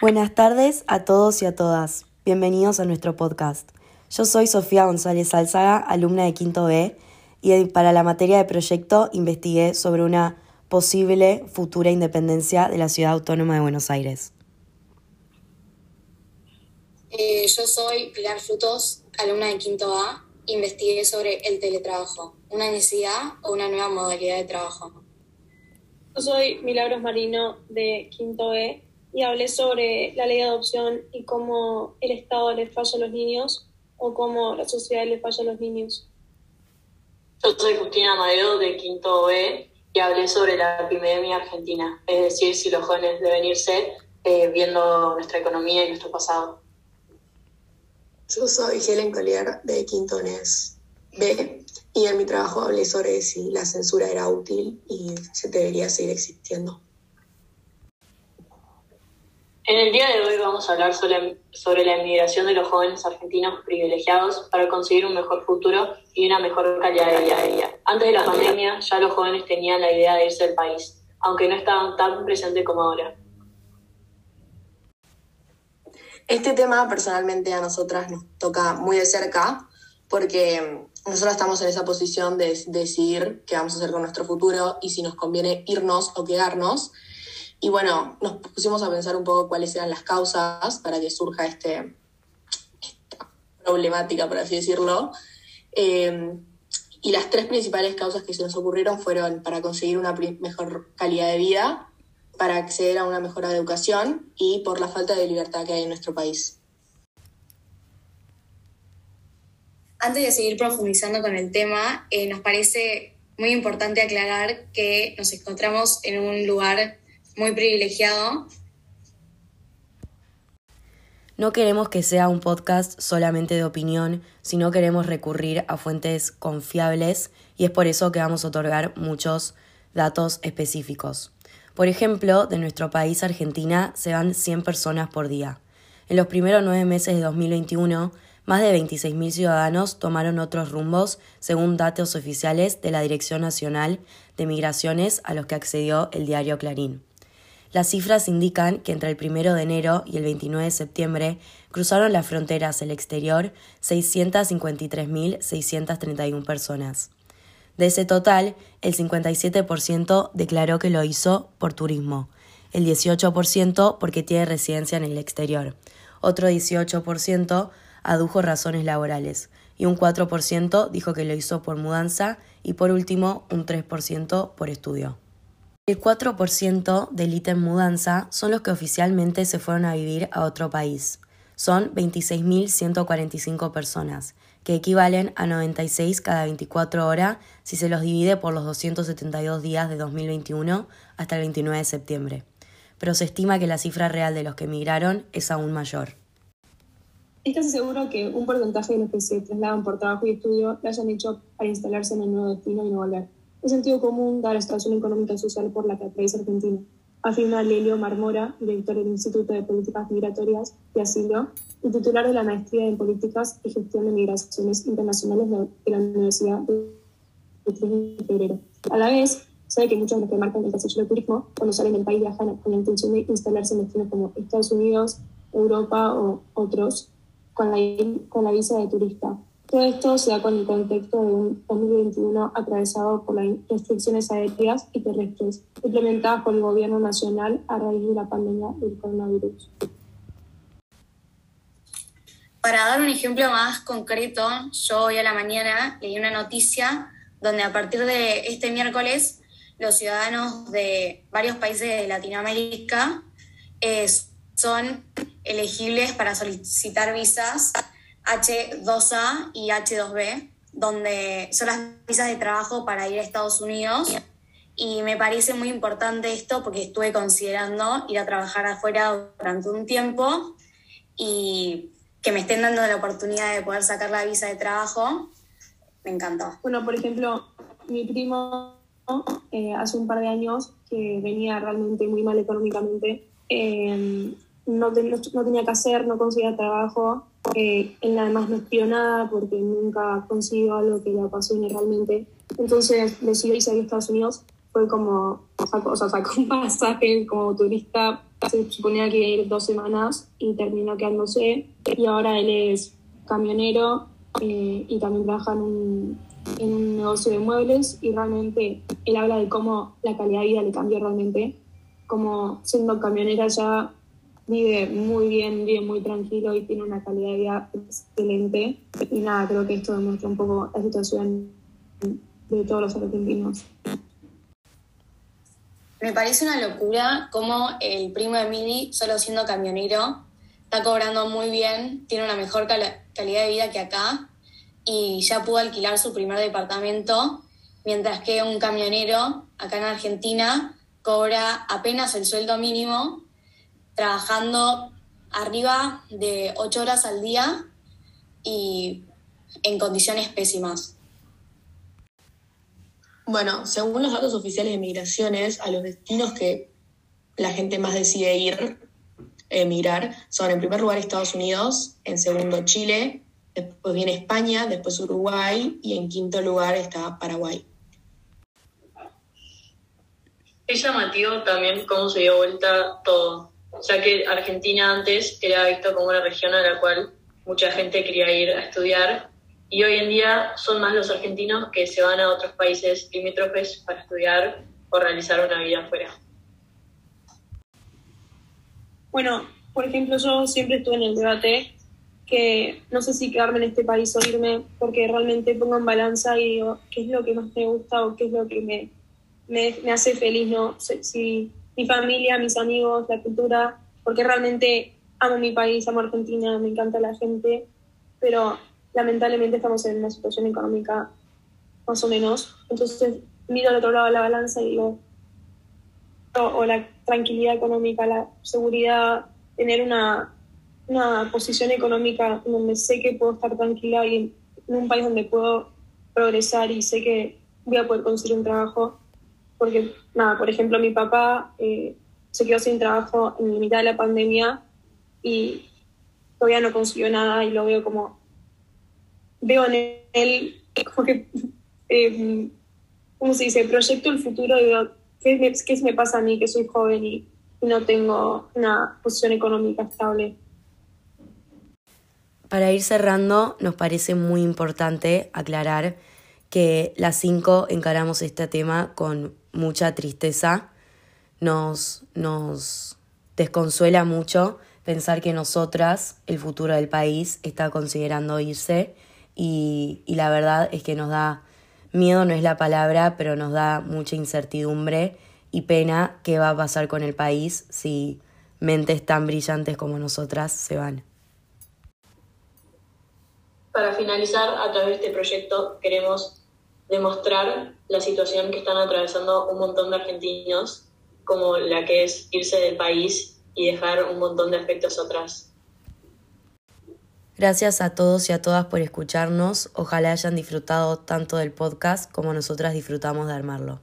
Buenas tardes a todos y a todas. Bienvenidos a nuestro podcast. Yo soy Sofía González Alzaga, alumna de Quinto B, y para la materia de proyecto investigué sobre una posible futura independencia de la Ciudad Autónoma de Buenos Aires. Eh, yo soy Pilar Frutos, alumna de Quinto A, investigué sobre el teletrabajo, una necesidad o una nueva modalidad de trabajo. Yo soy Milagros Marino de Quinto E y hablé sobre la ley de adopción y cómo el Estado le falla a los niños o cómo la sociedad le falla a los niños. Yo soy Justina Madero de Quinto B y hablé sobre la epidemia argentina, es decir, si los jóvenes deben irse eh, viendo nuestra economía y nuestro pasado. Yo soy Helen Collier de Quinto B y en mi trabajo hablé sobre si la censura era útil y se debería seguir existiendo. En el día de hoy vamos a hablar sobre, la inmigración de los jóvenes argentinos privilegiados para conseguir un mejor futuro y una mejor calidad de vida. Antes de la pandemia ya los jóvenes tenían la idea de irse del país, aunque no estaban tan presentes como ahora. Este tema personalmente a nosotras nos toca muy de cerca porque nosotros estamos en esa posición de decidir qué vamos a hacer con nuestro futuro y si nos conviene irnos o quedarnos. Y bueno, nos pusimos a pensar un poco cuáles eran las causas para que surja este, esta problemática, por así decirlo. Em, y las tres principales causas que se nos ocurrieron fueron para conseguir una mejor calidad de vida, para acceder a una mejor educación y por la falta de libertad que hay en nuestro país. Antes de seguir profundizando con el tema, eh, nos parece muy importante aclarar que nos encontramos en un lugar muy privilegiado. No queremos que sea un podcast solamente de opinión, sino queremos recurrir a fuentes confiables y es por eso que vamos a otorgar muchos datos específicos. Por ejemplo, de nuestro país, Argentina, se van 100 personas por día. En los primeros nueve meses de 2021, más de 26.000 ciudadanos tomaron otros rumbos, según datos oficiales de la Dirección Nacional de Migraciones a los que accedió el diario Clarín. Las cifras indican que entre el 1 de enero y el 29 de septiembre cruzaron las fronteras el exterior 653.631 personas. De ese total, el 57% declaró que lo hizo por turismo, el 18% porque tiene residencia en el exterior, otro 18% adujo razones laborales y un 4% dijo que lo hizo por mudanza y por último un 3% por estudio. El 4% del ítem mudanza son los que oficialmente se fueron a vivir a otro país. Son 26.145 personas, que equivalen a 96 cada 24 horas si se los divide por los 272 días de 2021 hasta el 29 de septiembre. Pero se estima que la cifra real de los que emigraron es aún mayor. Es casi seguro que un porcentaje de los que se trasladan por trabajo y estudio lo hayan hecho para instalarse en el nuevo destino y no volver es sentido común dar la situación económica y social por la que atraviesa Argentina, afirma Lelio Marmora, director del Instituto de Políticas Migratorias y Asilo y titular de la Maestría en Políticas y Gestión de Migraciones Internacionales de la Universidad de 3 de febrero. A la vez, sabe que muchos de los que marcan el desarrollo del turismo, cuando salen del país, viajan con la intención de instalarse en destinos como Estados Unidos, Europa o otros, con la, con la visa de turista. Todo esto se da con el contexto de un 2021 atravesado por las restricciones aéreas y terrestres implementadas por el gobierno nacional a raíz de la pandemia del coronavirus. Para dar un ejemplo más concreto, yo hoy a la mañana leí una noticia donde a partir de este miércoles los ciudadanos de varios países de Latinoamérica eh, son elegibles para solicitar visas H2A y H2B, donde son las visas de trabajo para ir a Estados Unidos. Y me parece muy importante esto porque estuve considerando ir a trabajar afuera durante un tiempo y que me estén dando la oportunidad de poder sacar la visa de trabajo, me encantó. Bueno, por ejemplo, mi primo eh, hace un par de años que venía realmente muy mal económicamente, eh, no, no, tenía que hacer, no conseguía trabajo él además no espió nada porque nunca consiguió algo que le apasione realmente. Entonces decidió irse a Estados Unidos. Fue como, o sea, sacó un pasaje como turista se suponía que iba a ir dos semanas y terminó quedándose. Y ahora él es camionero eh, y también trabaja en un, en un negocio de muebles y realmente él habla de cómo la calidad de vida le cambió realmente, como siendo camionera ya vive muy bien, vive muy tranquilo y tiene una calidad de vida excelente. Y nada, creo que esto demuestra un poco la situación de todos los argentinos. Me parece una locura cómo el primo de Mili, solo siendo camionero, está cobrando muy bien, tiene una mejor calidad de vida que acá y ya pudo alquilar su primer departamento, mientras que un camionero acá en Argentina cobra apenas el sueldo mínimo, trabajando arriba de ocho horas al día y en condiciones pésimas. Bueno, según los datos oficiales de migraciones, a los destinos que la gente más decide ir, emigrar, son en primer lugar Estados Unidos, en segundo Chile, después viene España, después Uruguay y en quinto lugar está Paraguay. Es llamativo también cómo se dio vuelta todo, ya que Argentina antes era visto como una región a la cual mucha gente quería ir a estudiar y hoy en día son más los argentinos que se van a otros países limítrofes para estudiar o realizar una vida afuera. Bueno, por ejemplo, yo siempre estuve en el debate que no sé si quedarme en este país o irme, porque realmente pongo en balanza y digo, ¿qué es lo que más me gusta o qué es lo que me, me, me hace feliz? ¿no? Si mi familia, mis amigos, la cultura, porque realmente amo mi país, amo Argentina, me encanta la gente, pero lamentablemente estamos en una situación económica más o menos. Entonces miro al otro lado de la balanza y digo, o, la tranquilidad económica, la seguridad, tener una, una posición económica donde sé que puedo estar tranquila y en, un país donde puedo progresar y sé que voy a poder conseguir un trabajo. Porque, nada, por ejemplo, mi papá eh, se quedó sin trabajo en la mitad de la pandemia y todavía no consiguió nada y lo veo como veo en él como que, eh, ¿cómo se dice? Proyecto el futuro y veo qué me, qué me pasa a mí que soy joven y, no tengo una posición económica estable. Para ir cerrando, nos parece muy importante aclarar que las cinco encaramos este tema con mucha tristeza. Nos, nos desconsuela mucho pensar que nosotras, el futuro del país, está considerando irse y, la verdad es que nos da miedo, no es la palabra, pero nos da mucha incertidumbre y pena qué va a pasar con el país si mentes tan brillantes como nosotras se van. Para finalizar, a través de este proyecto queremos demostrar la situación que están atravesando un montón de argentinos, como la que es irse del país y dejar un montón de aspectos atrás. Gracias a todos y a todas por escucharnos. Ojalá hayan disfrutado tanto del podcast como nosotras disfrutamos de armarlo.